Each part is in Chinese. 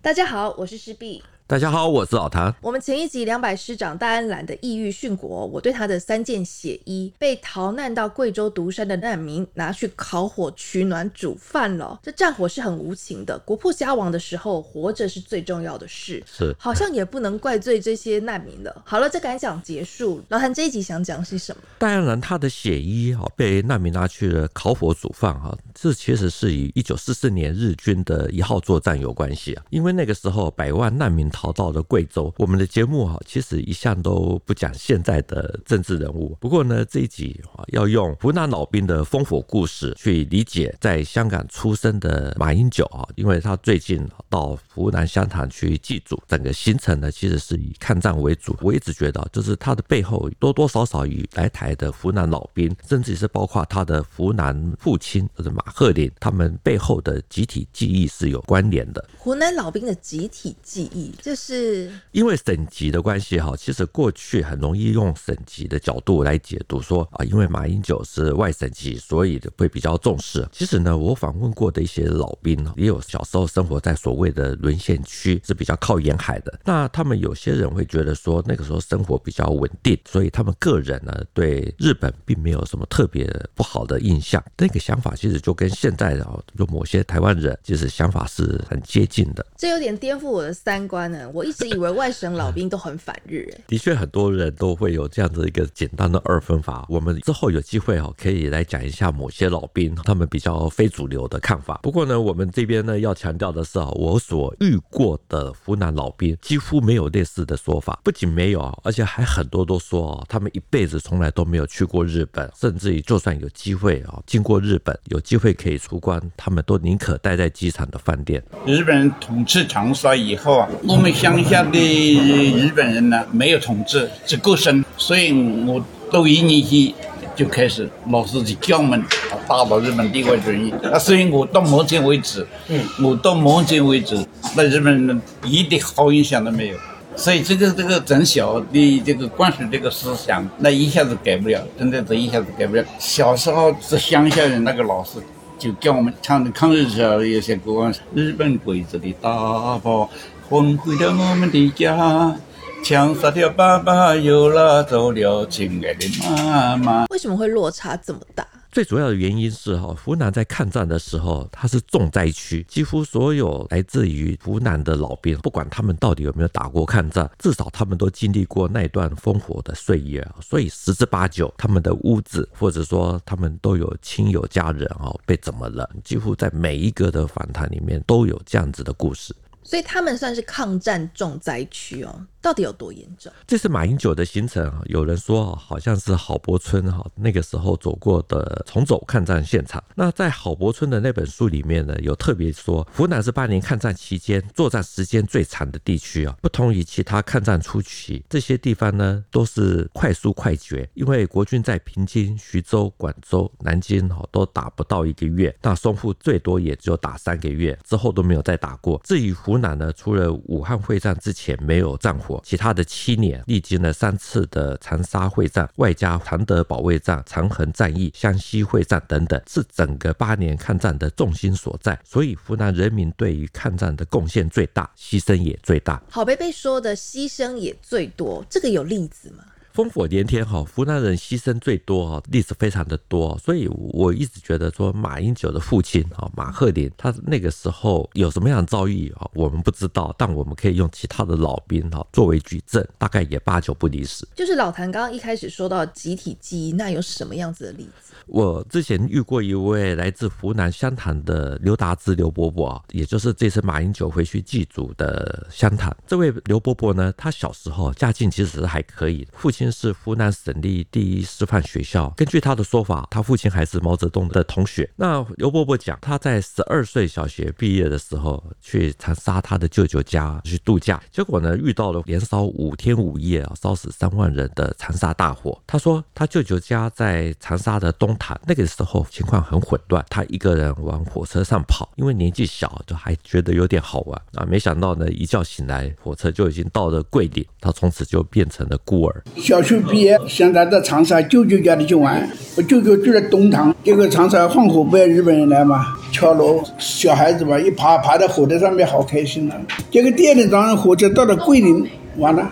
大家好，我是师弟。大家好，我是老谭。我们前一集两百师长戴安澜的异域殉国，我对他的三件血衣，被逃难到贵州独山的难民拿去烤火取暖煮饭了。这战火是很无情的，国破家亡的时候，活着是最重要的事。是，好像也不能怪罪这些难民了。好了，这感想结束。老谭这一集想讲是什么？戴安澜他的血衣哈被难民拿去了烤火煮饭哈，这其实是与一九四四年日军的一号作战有关系啊，因为那个时候百万难民。逃到了贵州。我们的节目哈，其实一向都不讲现在的政治人物。不过呢，这一集啊，要用湖南老兵的烽火故事去理解在香港出生的马英九啊，因为他最近到湖南湘潭去祭祖，整个行程呢，其实是以抗战为主。我一直觉得，就是他的背后多多少少与来台的湖南老兵，甚至是包括他的湖南父亲就是马鹤林，他们背后的集体记忆是有关联的。湖南老兵的集体记忆。就是因为省级的关系哈，其实过去很容易用省级的角度来解读，说啊，因为马英九是外省级，所以会比较重视。其实呢，我访问过的一些老兵，也有小时候生活在所谓的沦陷区，是比较靠沿海的。那他们有些人会觉得说，那个时候生活比较稳定，所以他们个人呢，对日本并没有什么特别不好的印象。那个想法其实就跟现在的就某些台湾人其实想法是很接近的。这有点颠覆我的三观呢。我一直以为外省老兵都很反日，的确很多人都会有这样子一个简单的二分法。我们之后有机会哈，可以来讲一下某些老兵他们比较非主流的看法。不过呢，我们这边呢要强调的是啊，我所遇过的湖南老兵几乎没有类似的说法，不仅没有，而且还很多都说哦，他们一辈子从来都没有去过日本，甚至于就算有机会啊经过日本，有机会可以出关，他们都宁可待在机场的饭店。日本人统治长沙以后啊，我们。乡下的日本人呢，没有统治，只够生，所以我读一年级就开始老师就教我们打倒日本帝国主义。啊，所以我到目前为止，嗯，我到目前为止，那日本人一点好印象都没有。所以这个这个从小的这个灌输这个思想，那一下子改不了，真的这一下子改不了。小时候是乡下人，那个老师就教我们唱的抗日时候有些歌，日本鬼子的大炮。轰毁了我们的家，枪杀掉爸爸，又拉走了亲爱的妈妈。为什么会落差这么大？最主要的原因是哈，湖南在抗战的时候，它是重灾区，几乎所有来自于湖南的老兵，不管他们到底有没有打过抗战，至少他们都经历过那段烽火的岁月，所以十之八九，他们的屋子或者说他们都有亲友家人啊被怎么了，几乎在每一个的访谈里面都有这样子的故事。所以他们算是抗战重灾区哦，到底有多严重？这是马英九的行程啊，有人说好像是郝柏村哈那个时候走过的重走抗战现场。那在郝柏村的那本书里面呢，有特别说，湖南是八年抗战期间作战时间最长的地区啊，不同于其他抗战初期，这些地方呢都是快速快决，因为国军在平津、徐州、广州、南京哈都打不到一个月，那淞沪最多也只有打三个月，之后都没有再打过。至于湖南呢，除了武汉会战之前没有战火，其他的七年历经了三次的长沙会战，外加常德保卫战、长衡战役、湘西会战等等，是整个八年抗战的重心所在。所以湖南人民对于抗战的贡献最大，牺牲也最大。郝贝贝说的牺牲也最多，这个有例子吗？烽火连天哈，湖南人牺牲最多哈，历史非常的多，所以我一直觉得说马英九的父亲哈马鹤林，他那个时候有什么样的遭遇啊，我们不知道，但我们可以用其他的老兵哈作为举证，大概也八九不离十。就是老谭刚刚一开始说到集体记忆，那有什么样子的例子？我之前遇过一位来自湖南湘潭的刘达之刘伯伯啊，也就是这次马英九回去祭祖的湘潭。这位刘伯伯呢，他小时候家境其实还可以，父亲是湖南省立第一师范学校。根据他的说法，他父亲还是毛泽东的同学。那刘伯伯讲，他在十二岁小学毕业的时候，去长沙他的舅舅家去度假，结果呢遇到了连烧五天五夜啊，烧死三万人的长沙大火。他说他舅舅家在长沙的东塔。那个时候情况很混乱，他一个人往火车上跑，因为年纪小，就还觉得有点好玩啊。没想到呢，一觉醒来，火车就已经到了桂林，他从此就变成了孤儿。小学毕业，现在到长沙舅舅家里去玩，我舅舅住在东塘，结果长沙放火，不要日本人来嘛。敲锣，小孩子嘛，一爬爬到火车上面，好开心啊！结果第二天早上火车到了桂林，完了，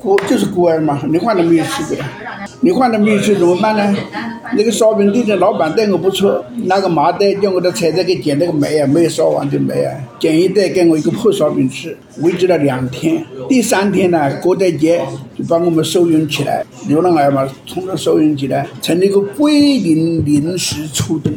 孤就是孤儿嘛，你换了没有去过，你换了没有去怎么办呢？那个烧饼店的老板对我不错，拿个麻袋叫我的菜菜给捡那个煤啊，没有烧完的煤啊，捡一袋给我一个破烧饼吃，维持了两天。第三天呢，郭德节就把我们收容起来，流浪儿嘛，从这收容起来，成了一个桂林临时出动。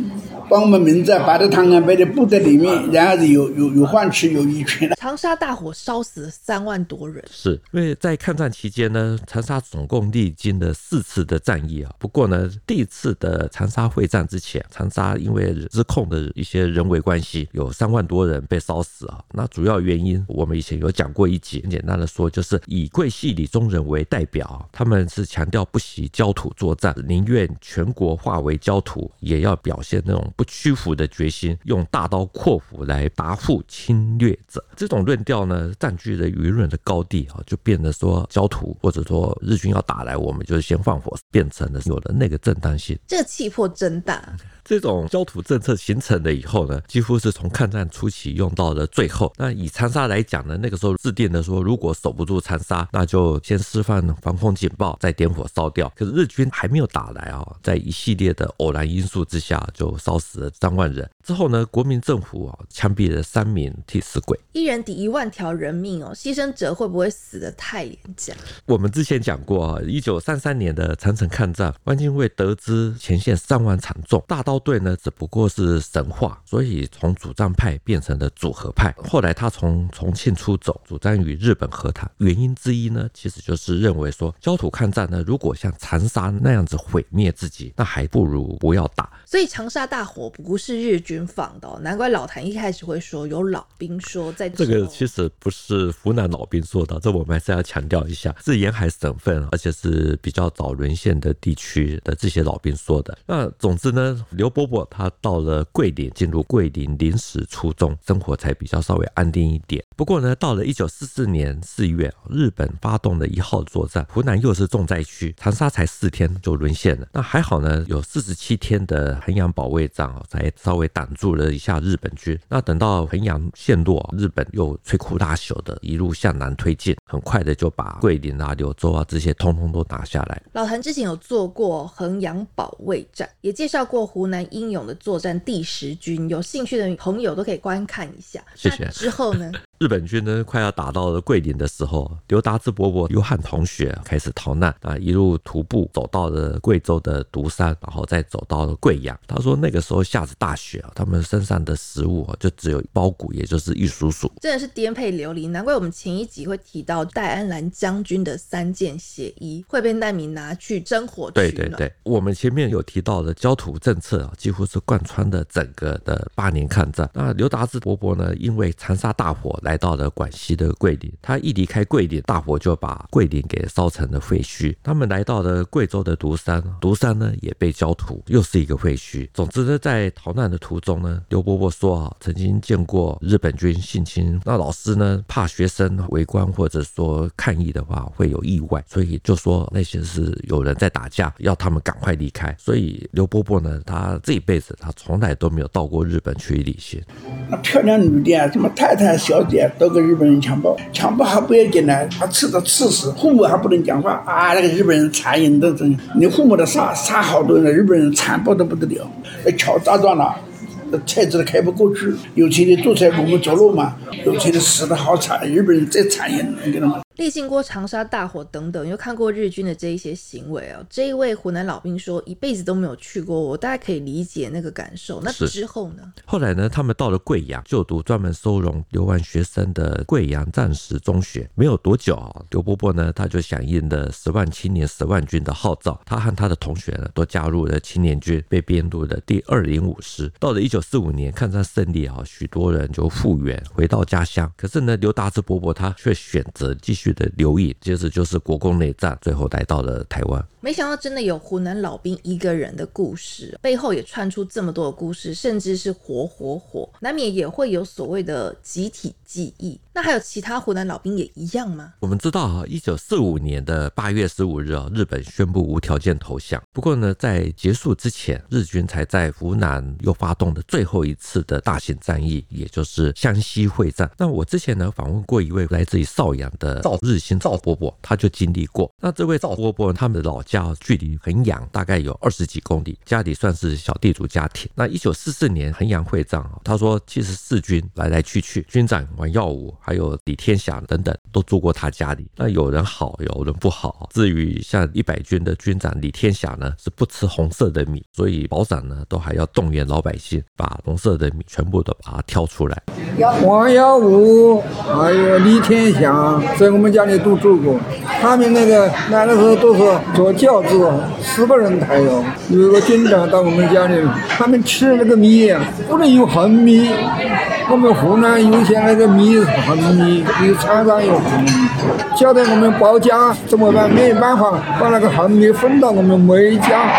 把我们名字摆在汤啊，摆在部队里面，然后是有有有饭吃，有衣穿。长沙大火烧死了三万多人，是因为在抗战期间呢，长沙总共历经了四次的战役啊。不过呢，第一次的长沙会战之前，长沙因为失控的一些人为关系，有三万多人被烧死啊。那主要原因我们以前有讲过一集，很简单的说，就是以桂系李宗仁为代表，他们是强调不惜焦土作战，宁愿全国化为焦土，也要表现那种。不屈服的决心，用大刀阔斧来答复侵略者，这种论调呢，占据了舆论的高地啊，就变得说焦土或者说日军要打来，我们就先放火，变成了有了那个正当性。这个气魄真大。这种焦土政策形成了以后呢，几乎是从抗战初期用到了最后。那以长沙来讲呢，那个时候制定的说，如果守不住长沙，那就先释放防空警报，再点火烧掉。可是日军还没有打来啊，在一系列的偶然因素之下，就烧死了三万人。之后呢，国民政府啊枪毙了三名替死鬼，一人抵一万条人命哦，牺牲者会不会死的太廉价？我们之前讲过啊，一九三三年的长城抗战，汪精卫得知前线伤亡惨重，大刀队呢只不过是神话，所以从主战派变成了主和派。后来他从重庆出走，主张与日本和谈，原因之一呢，其实就是认为说焦土抗战呢，如果像长沙那样子毁灭自己，那还不如不要打。所以长沙大火不是日军放的哦，难怪老谭一开始会说有老兵说在这。这个其实不是湖南老兵说的，这我们还是要强调一下，是沿海省份，而且是比较早沦陷的地区的这些老兵说的。那总之呢，刘伯伯他到了桂林，进入桂林临时初中，生活才比较稍微安定一点。不过呢，到了一九四四年四月，日本发动了一号作战，湖南又是重灾区，长沙才四天就沦陷了。那还好呢，有四十七天的。衡阳保卫战啊，才稍微挡住了一下日本军。那等到衡阳陷落，日本又摧枯拉朽的一路向南推进，很快的就把桂林啊、柳州啊这些通通都拿下来。老谭之前有做过衡阳保卫战，也介绍过湖南英勇的作战第十军，有兴趣的朋友都可以观看一下。谢谢。之后呢？日本军呢，快要打到了桂林的时候，刘达志伯伯、约翰同学开始逃难啊，一路徒步走到了贵州的独山，然后再走到了贵阳。他说那个时候下着大雪啊，他们身上的食物就只有包谷，也就是玉蜀黍，真的是颠沛流离。难怪我们前一集会提到戴安澜将军的三件血衣会被难民拿去生火取暖。对对对，我们前面有提到的焦土政策啊，几乎是贯穿的整个的八年抗战。那刘达志伯伯呢，因为长沙大火来。到了广西的桂林，他一离开桂林，大火就把桂林给烧成了废墟。他们来到了贵州的独山，独山呢也被焦土，又是一个废墟。总之呢，在逃难的途中呢，刘伯伯说啊，曾经见过日本军性侵，那老师呢怕学生围观或者说抗议的话会有意外，所以就说那些是有人在打架，要他们赶快离开。所以刘伯伯呢，他这一辈子他从来都没有到过日本去旅行。漂亮女的，什么太太、小姐。都跟日本人强暴，强暴还不要紧呢，他刺都刺死，父母还不能讲话啊！那个日本人残忍的很，你父母的杀杀好多人，日本人残暴的不得了，桥炸断了。车子都开不过去，有钱的坐车我们走路嘛，有钱的死的好惨，日本人再残忍，你知道吗？历经过长沙大火等等，又看过日军的这一些行为哦。这一位湖南老兵说，一辈子都没有去过，我大概可以理解那个感受。那之后呢？后来呢？他们到了贵阳，就读专门收容留完学生的贵阳战时中学。没有多久啊，刘伯伯呢，他就响应了十万青年十万军的号召，他和他的同学呢，都加入了青年军，被编入了第二零五师。到了一九四五年抗战胜利啊，许多人就复员回到家乡。可是呢，刘达志伯伯他却选择继续的留意。接着就是国共内战，最后来到了台湾。没想到真的有湖南老兵一个人的故事，背后也串出这么多的故事，甚至是火火火，难免也会有所谓的集体记忆。那还有其他湖南老兵也一样吗？我们知道啊，一九四五年的八月十五日啊，日本宣布无条件投降。不过呢，在结束之前，日军才在湖南又发动了最后一次的大型战役，也就是湘西会战。那我之前呢访问过一位来自于邵阳的赵日新赵伯伯，他就经历过。那这位赵伯伯他们的老家距离衡阳大概有二十几公里，家里算是小地主家庭。那一九四四年衡阳会战啊，他说七十四军来来去去，军长王耀武还有李天祥等等都住过他家里。那有人好，有人不好。至于像一百军的军长李天祥呢，是不吃红色的米，所以保长呢都还要动员老百姓把红色的米全部都把它挑出来。王耀武还有李天祥这我们家里都住过，他们那个来的时候都是坐轿子。四个人抬哟，有一个军长到我们家里，他们吃那个米，不能用横米。我们湖南有些那个米是横米，有厂长有横米，叫得我们报价怎么办？没办法，把那个横米分到我们每家，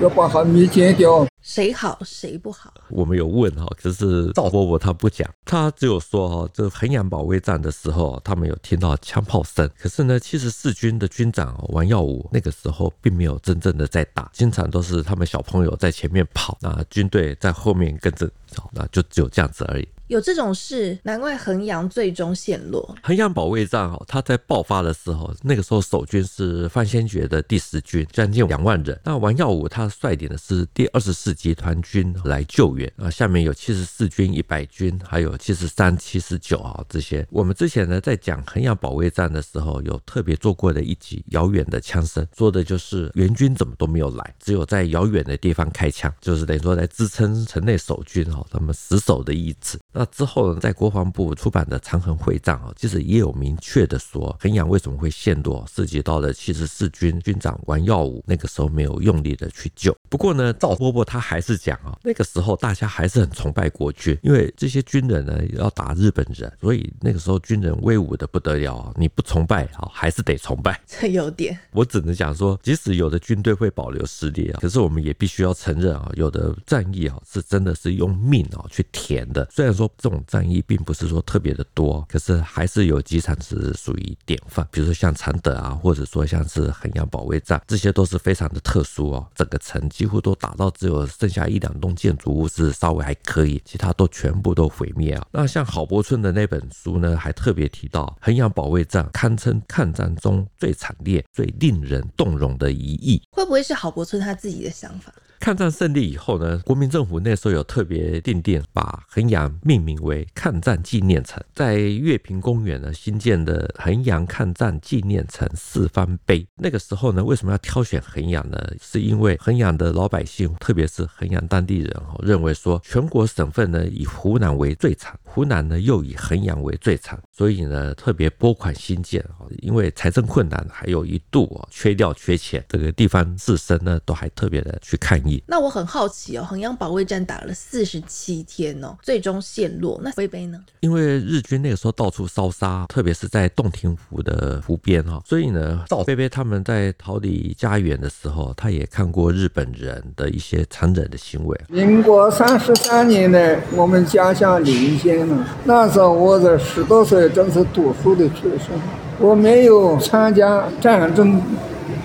要把横米剪掉。谁好谁不好？我们有问哈，可是赵伯伯他不讲，他只有说哈，这衡阳保卫战的时候，他们有听到枪炮声。可是呢，七十四军的军长王耀武那个时候并没有真正的在打，经常都是他们小朋友在前面跑，那军队在后面跟着，那就只有这样子而已。有这种事，难怪衡阳最终陷落。衡阳保卫战哦，他在爆发的时候，那个时候守军是范先觉的第十军，将近两万人。那王耀武他率领的是第二十四集团军来救援啊，下面有七十四军、一百军，还有七十三、七十九啊这些。我们之前呢在讲衡阳保卫战的时候，有特别做过的一集《遥远的枪声》，说的就是援军怎么都没有来，只有在遥远的地方开枪，就是等于说来支撑城内守军哦，他们死守的意志。那之后呢，在国防部出版的《长衡会战》啊，其实也有明确的说，衡阳为什么会陷落，涉及到了七十四军军长王耀武那个时候没有用力的去救。不过呢，赵伯伯他还是讲啊，那个时候大家还是很崇拜国军，因为这些军人呢要打日本人，所以那个时候军人威武的不得了，你不崇拜啊，还是得崇拜。这有点，我只能讲说，即使有的军队会保留实力啊，可是我们也必须要承认啊，有的战役啊是真的是用命啊去填的。虽然这种。战役并不是说特别的多，可是还是有几场是属于典范，比如说像常德啊，或者说像是衡阳保卫战，这些都是非常的特殊哦。整个城几乎都打到只有剩下一两栋建筑物是稍微还可以，其他都全部都毁灭啊。那像郝柏村的那本书呢，还特别提到衡阳保卫战堪称抗战中最惨烈、最令人动容的一役。会不会是郝柏村他自己的想法？抗战胜利以后呢，国民政府那时候有特别定定，把衡阳命名为抗战纪念城，在月平公园呢新建的衡阳抗战纪念城四方碑。那个时候呢，为什么要挑选衡阳呢？是因为衡阳的老百姓，特别是衡阳当地人哦，认为说全国省份呢以湖南为最惨，湖南呢又以衡阳为最惨，所以呢特别拨款新建哦，因为财政困难，还有一度哦缺料缺钱，这个地方自身呢都还特别的去看。那我很好奇哦，衡阳保卫战打了四十七天哦，最终陷落。那飞碑呢？因为日军那个时候到处烧杀，特别是在洞庭湖的湖边哈，所以呢，赵飞飞他们在逃离家园的时候，他也看过日本人的一些残忍的行为。民国三十三年呢，我们家乡临县了，那时候我在十多岁，正是读书的学生，我没有参加战争。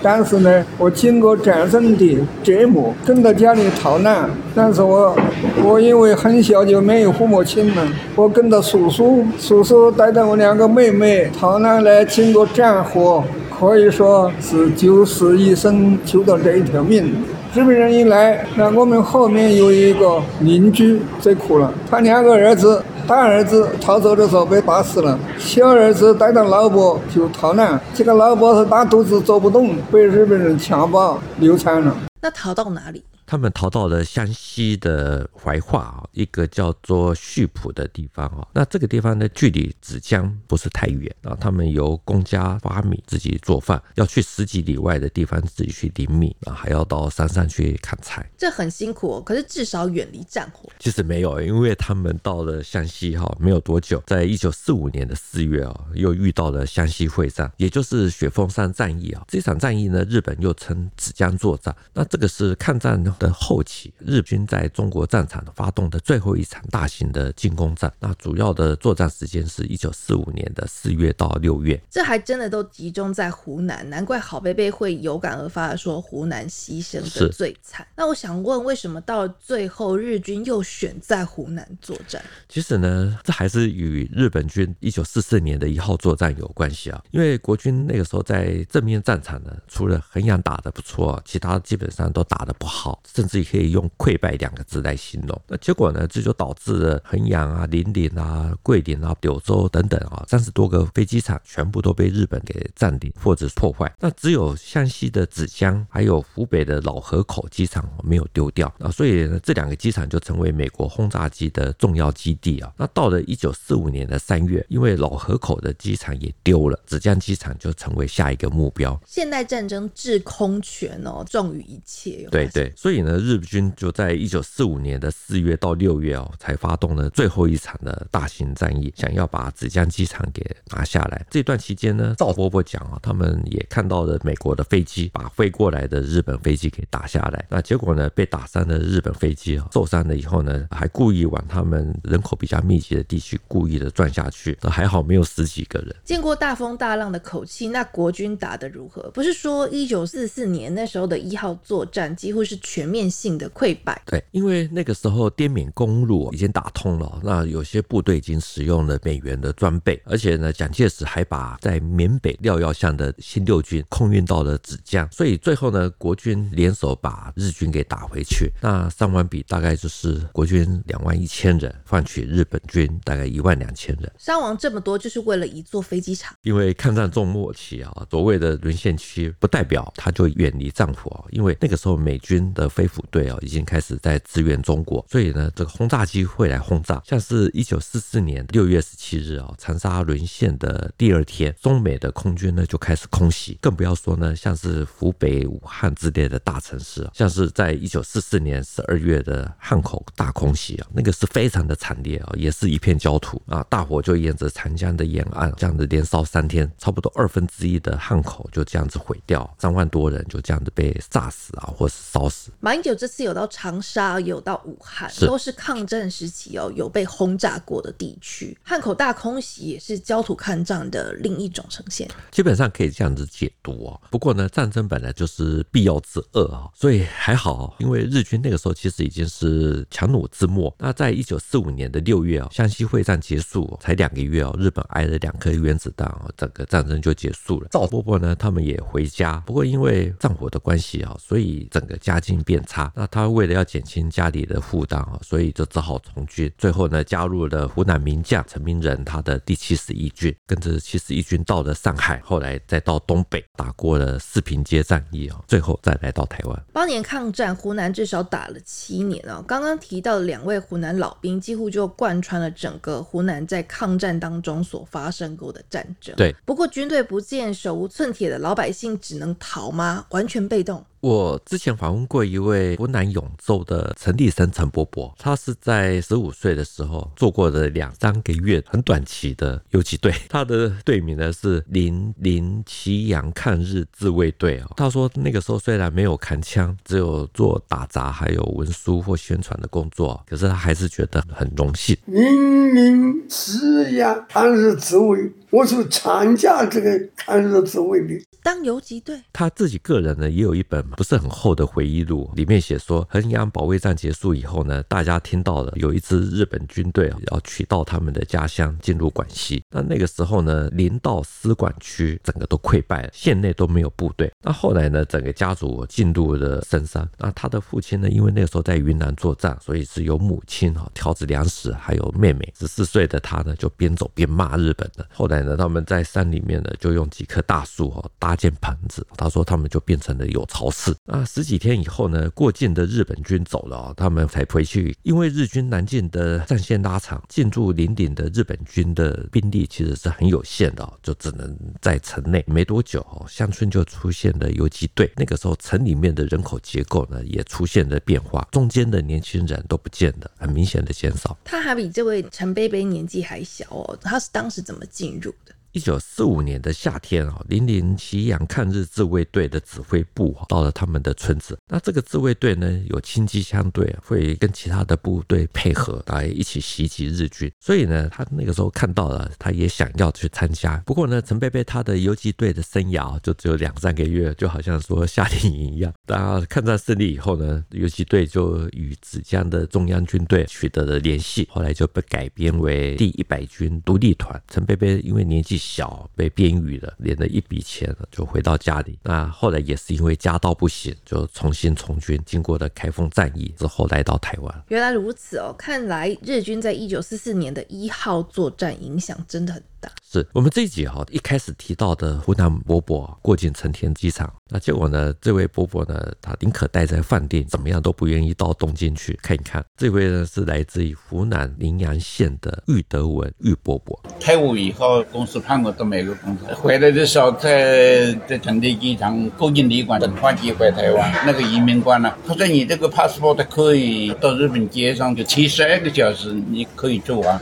但是呢，我经过战争的折磨，跟到家里逃难。但是我，我因为很小就没有父母亲了，我跟着叔叔，叔叔带着我两个妹妹逃难来，经过战火，可以说是九死一生，救到这一条命。日本人一来，那我们后面有一个邻居最苦了，他两个儿子。大儿子逃走的时候被打死了，小儿子带着老婆就逃难，这个老婆是大肚子走不动，被日本人强暴流产了。那逃到哪里？他们逃到了湘西的怀化啊，一个叫做溆浦的地方啊。那这个地方呢，距离芷江不是太远啊。他们由公家发米自己做饭，要去十几里外的地方自己去领米啊，还要到山上去砍柴，这很辛苦哦。可是至少远离战火。其实没有，因为他们到了湘西哈，没有多久，在一九四五年的四月啊，又遇到了湘西会战，也就是雪峰山战役啊。这场战役呢，日本又称芷江作战。那这个是抗战的后期，日军在中国战场发动的最后一场大型的进攻战。那主要的作战时间是一九四五年的四月到六月。这还真的都集中在湖南，难怪郝贝贝会有感而发的说湖南牺牲的最惨。那我想问，为什么到了最后日军又选在湖南作战？其实呢，这还是与日本军一九四四年的一号作战有关系啊。因为国军那个时候在正面战场呢，除了衡阳打得不错，其他基本上都打得不好，甚至也可以用溃败两个字来形容。那结果呢，这就导致了衡阳啊、临岭啊、桂林啊、柳州等等啊，三十多个飞机场全部都被日本给占领或者破坏。那只有湘西的芷江还有湖北的老河口机场没有丢掉啊，所以呢，这两个机场就成为美国轰炸机的重要基地啊。那到了一九四五年的三月，因为老河口的机场也丢了，芷江机场就成为下一个目标。现代战争制空权哦，重于一切。对对，所以呢，日军就在一九四五年的四月到六月哦，才发动了最后一场的大型战役，想要把芷江机场给拿下来。这段期间呢，赵波波讲啊，他们也看到了美国的飞机把飞过来的日本飞机给打下来。那结果呢，被打伤的日本飞机受伤了以后呢，还故意往他们人口比较密集的地区故意的转下去，那还好没有十几个人。见过大风大浪的口气，那国军打得如何？不是说一九四四年那时候的一号作战几乎是全面性的溃败？对，因为那个时候滇缅公路已经打通了，那有些部队已经使用了美元的装备，而且呢，蒋介石还把在缅北廖耀巷的新六军空运到了芷江，所以最后呢，国军联手把日军给打回去。那伤亡比大概就是国军两万一千人，换取日本军大概一万两千人。伤亡这么多，就是为了一座飞机场？因为抗战中末期啊，所谓的沦陷区不代表他就远离战火啊，因为那个时候美军的飞虎队哦已经开始在支援中国，所以呢，这个轰炸机会来轰炸。像是一九四四年六月十七日啊，长沙沦陷的第二天，中美的空军呢就开始空袭，更不要说呢，像是湖北武汉之类的大城市啊，像是在一九四四年十二月的汉口大空袭啊，那个是非常的惨烈啊，也是一片焦土啊，大火就沿着长江的沿岸这样子连烧三天，差不多二分之一的汉口就这样子毁掉，三万多人就这样子被炸死啊，或是烧死。马英九这次有到长沙，有到武汉，都是抗战时期哦，有被轰炸过的地区。汉口大空袭也是焦土抗战的另一种呈现，基本上可以这样子解读哦。不过呢，战争本来就是必要之恶啊，所以还好，因为日军那个时候其实已经是强弩之末。那在一九四五年的六月哦，湘西会战结束才两个月哦，日本挨了两颗原子弹哦，整个战争就结束了。赵伯伯呢，他们也回家，不过因为战火的关系啊，所以整个家境变差。那他为了要减轻家里的负担啊，所以就只好从军。最后呢，加入了湖南名将陈明仁他的第七十一军，跟着七十一军到了上海，后来再到东北打过了四平街战役啊，最后再来到台湾。八年抗战，湖南至少打了七年啊。刚刚提到的两位湖南老兵，几乎就贯穿了整个湖南在抗战当中所发生过的战争。对，不过军队不见，手无寸铁的老百姓只能逃吗？完全被动。我之前访问过一位湖南永州的陈立生陈伯伯，他是在十五岁的时候做过的两三个月很短期的游击队，他的队名呢是零零祁阳抗日自卫队啊。他说那个时候虽然没有扛枪，只有做打杂还有文书或宣传的工作，可是他还是觉得很荣幸。零零祁阳抗日自卫，我是参加这个抗日自卫的。当游击队，他自己个人呢也有一本不是很厚的回忆录，里面写说衡阳保卫战结束以后呢，大家听到了有一支日本军队要取道他们的家乡进入广西，那那个时候呢，临道司管区整个都溃败了，县内都没有部队。那后来呢，整个家族进入了深山。那他的父亲呢，因为那个时候在云南作战，所以是由母亲哈挑着粮食，还有妹妹十四岁的他呢，就边走边骂日本的。后来呢，他们在山里面呢，就用几棵大树哈搭。建棚子，他说他们就变成了有巢事。那十几天以后呢，过境的日本军走了，他们才回去。因为日军南进的战线拉长，进驻林顶的日本军的兵力其实是很有限的，就只能在城内。没多久，哦乡村就出现了游击队。那个时候，城里面的人口结构呢也出现了变化，中间的年轻人都不见了，很明显的减少。他还比这位陈贝贝年纪还小哦，他是当时怎么进入？一九四五年的夏天啊，零零奇洋抗日自卫队的指挥部到了他们的村子。那这个自卫队呢，有轻机枪队，会跟其他的部队配合来一起袭击日军。所以呢，他那个时候看到了，他也想要去参加。不过呢，陈贝贝他的游击队的生涯就只有两三个月，就好像说夏令营一样。当抗战胜利以后呢，游击队就与芷江的中央军队取得了联系，后来就被改编为第一百军独立团。陈贝贝因为年纪小被编育了，连了一笔钱就回到家里。那后来也是因为家道不行，就重新从军。经过了开封战役之后，来到台湾。原来如此哦，看来日军在一九四四年的一号作战影响真的很大。是我们这一集哈，一开始提到的湖南伯伯过境成田机场，那结果呢，这位伯伯呢，他宁可待在饭店，怎么样都不愿意到东京去看一看。这位呢是来自于湖南陵阳县的郁德文郁伯伯。退伍以后，公司派我到美国工作，回来的时候在在成田机场过境旅馆等飞机回台湾。那个移民官呢、他说你这个 passport 可以到日本街上就七十二个小时，你可以做完。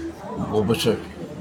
我不是。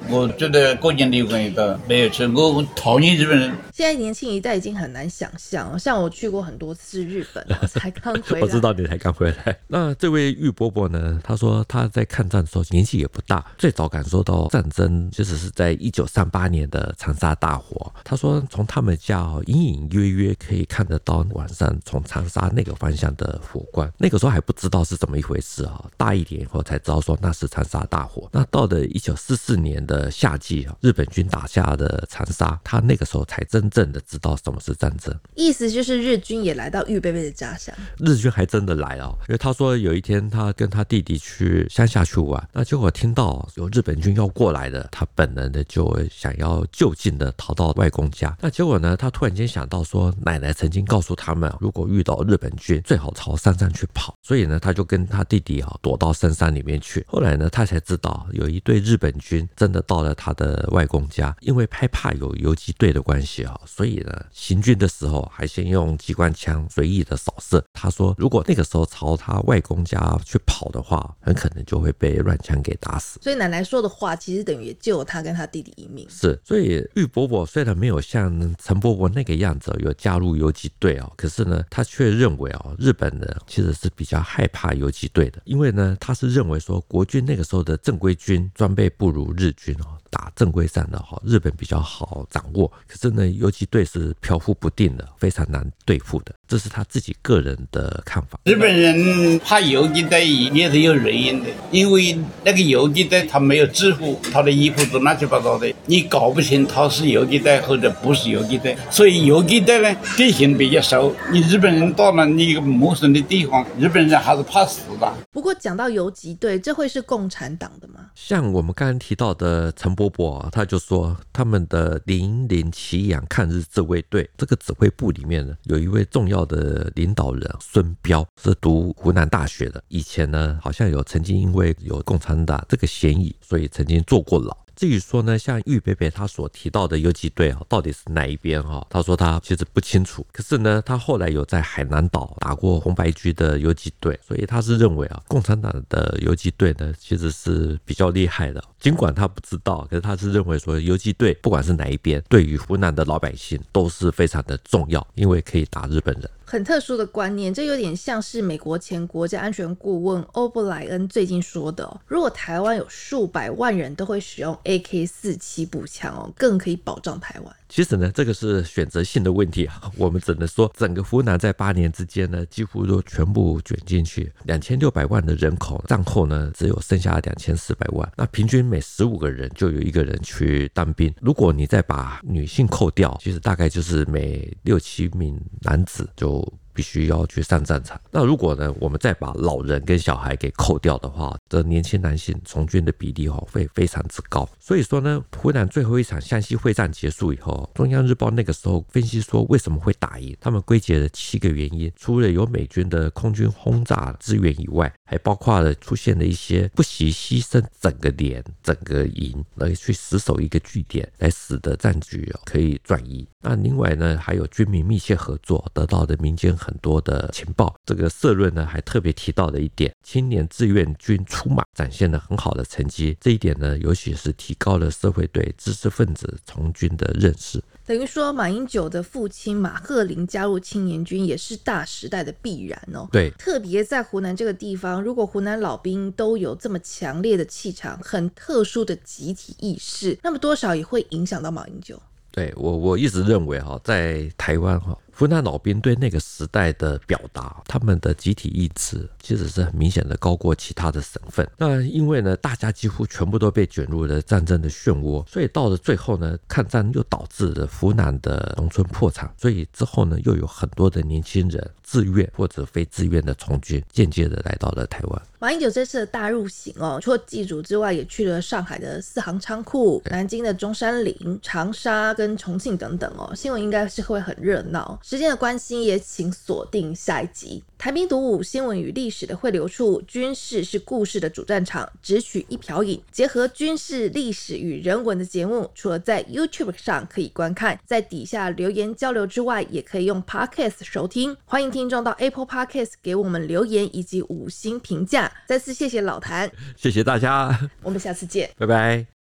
我觉得过境旅馆一个没有去，我讨厌日本人。现在年轻一代已经很难想象，像我去过很多次日本，才刚回来。我知道你才刚回来。那这位玉伯伯呢？他说他在抗战的时候年纪也不大，最早感受到战争其实是在一九三八年的长沙大火。他说从他们家隐隐约约可以看得到晚上从长沙那个方向的火光。那个时候还不知道是怎么一回事啊，大一点以后才知道说那是长沙大火。那到了一九四四年的。夏季啊，日本军打下的长沙，他那个时候才真正的知道什么是战争。意思就是日军也来到郁伯伯的家乡。日军还真的来了，因为他说有一天他跟他弟弟去乡下去玩，那结果听到有日本军要过来的，他本能的就想要就近的逃到外公家。那结果呢，他突然间想到说，奶奶曾经告诉他们，如果遇到日本军，最好朝山上去跑。所以呢，他就跟他弟弟啊躲到深山里面去。后来呢，他才知道有一队日本军真的。到了他的外公家，因为害怕有游击队的关系啊，所以呢，行军的时候还先用机关枪随意的扫射。他说，如果那个时候朝他外公家去跑的话，很可能就会被乱枪给打死。所以奶奶说的话，其实等于救了他跟他弟弟一命。是，所以玉伯伯虽然没有像陈伯伯那个样子有加入游击队哦，可是呢，他却认为哦，日本人其实是比较害怕游击队的，因为呢，他是认为说国军那个时候的正规军装备不如日军。打正规战的哈，日本比较好掌握，可是呢，游击队是飘忽不定的，非常难对付的。这是他自己个人的看法。日本人怕游击队也是有原因的，因为那个游击队他没有制服，他的衣服都乱七八糟的，你搞不清他是游击队或者不是游击队。所以游击队呢，地形比较熟，你日本人到了那个陌生的地方，日本人还是怕死的。不过讲到游击队，这会是共产党的吗？像我们刚刚提到的陈伯伯，他就说他们的零零奇洋抗日自卫队这个指挥部里面呢，有一位重要的领导人孙彪，是读湖南大学的，以前呢好像有曾经因为有共产党这个嫌疑，所以曾经坐过牢。至于说呢，像郁伯伯他所提到的游击队啊，到底是哪一边哈？他说他其实不清楚。可是呢，他后来有在海南岛打过红白军的游击队，所以他是认为啊，共产党的游击队呢其实是比较厉害的。尽管他不知道，可是他是认为说游击队不管是哪一边，对于湖南的老百姓都是非常的重要，因为可以打日本人。很特殊的观念，这有点像是美国前国家安全顾问欧布莱恩最近说的哦，如果台湾有数百万人都会使用 AK 四七步枪哦，更可以保障台湾。其实呢，这个是选择性的问题啊。我们只能说，整个湖南在八年之间呢，几乎都全部卷进去，两千六百万的人口，战后呢，只有剩下两千四百万。那平均每十五个人就有一个人去当兵。如果你再把女性扣掉，其实大概就是每六七名男子就必须要去上战场。那如果呢，我们再把老人跟小孩给扣掉的话，这年轻男性从军的比例哈会非常之高。所以说呢，湖南最后一场湘西会战结束以后，中央日报那个时候分析说为什么会打赢，他们归结了七个原因，除了有美军的空军轰炸支援以外，还包括了出现了一些不惜牺牲整个连、整个营来去死守一个据点，来使得战局可以转移。那另外呢，还有军民密切合作，得到的民间很多的情报。这个社论呢，还特别提到了一点，青年志愿军出马，展现了很好的成绩。这一点呢，尤其是提高了社会对知识分子从军的认识。等于说，马英九的父亲马鹤林加入青年军，也是大时代的必然哦。对，特别在湖南这个地方，如果湖南老兵都有这么强烈的气场，很特殊的集体意识，那么多少也会影响到马英九。对我，我一直认为哈，在台湾哈。湖南老兵对那个时代的表达，他们的集体意志其实是很明显的高过其他的省份。那因为呢，大家几乎全部都被卷入了战争的漩涡，所以到了最后呢，抗战又导致了湖南的农村破产，所以之后呢，又有很多的年轻人自愿或者非自愿的从军，间接的来到了台湾。马英九这次的大入行哦，除了祭祖之外，也去了上海的四行仓库、南京的中山陵、长沙跟重庆等等哦，新闻应该是会很热闹。时间的关系，也请锁定下一集。台民读武，新闻与历史的汇流处，军事是故事的主战场，只取一瓢饮，结合军事、历史与人文的节目，除了在 YouTube 上可以观看，在底下留言交流之外，也可以用 Podcast 收听。欢迎听众到 Apple Podcast 给我们留言以及五星评价。再次谢谢老谭，谢谢大家，我们下次见，拜拜。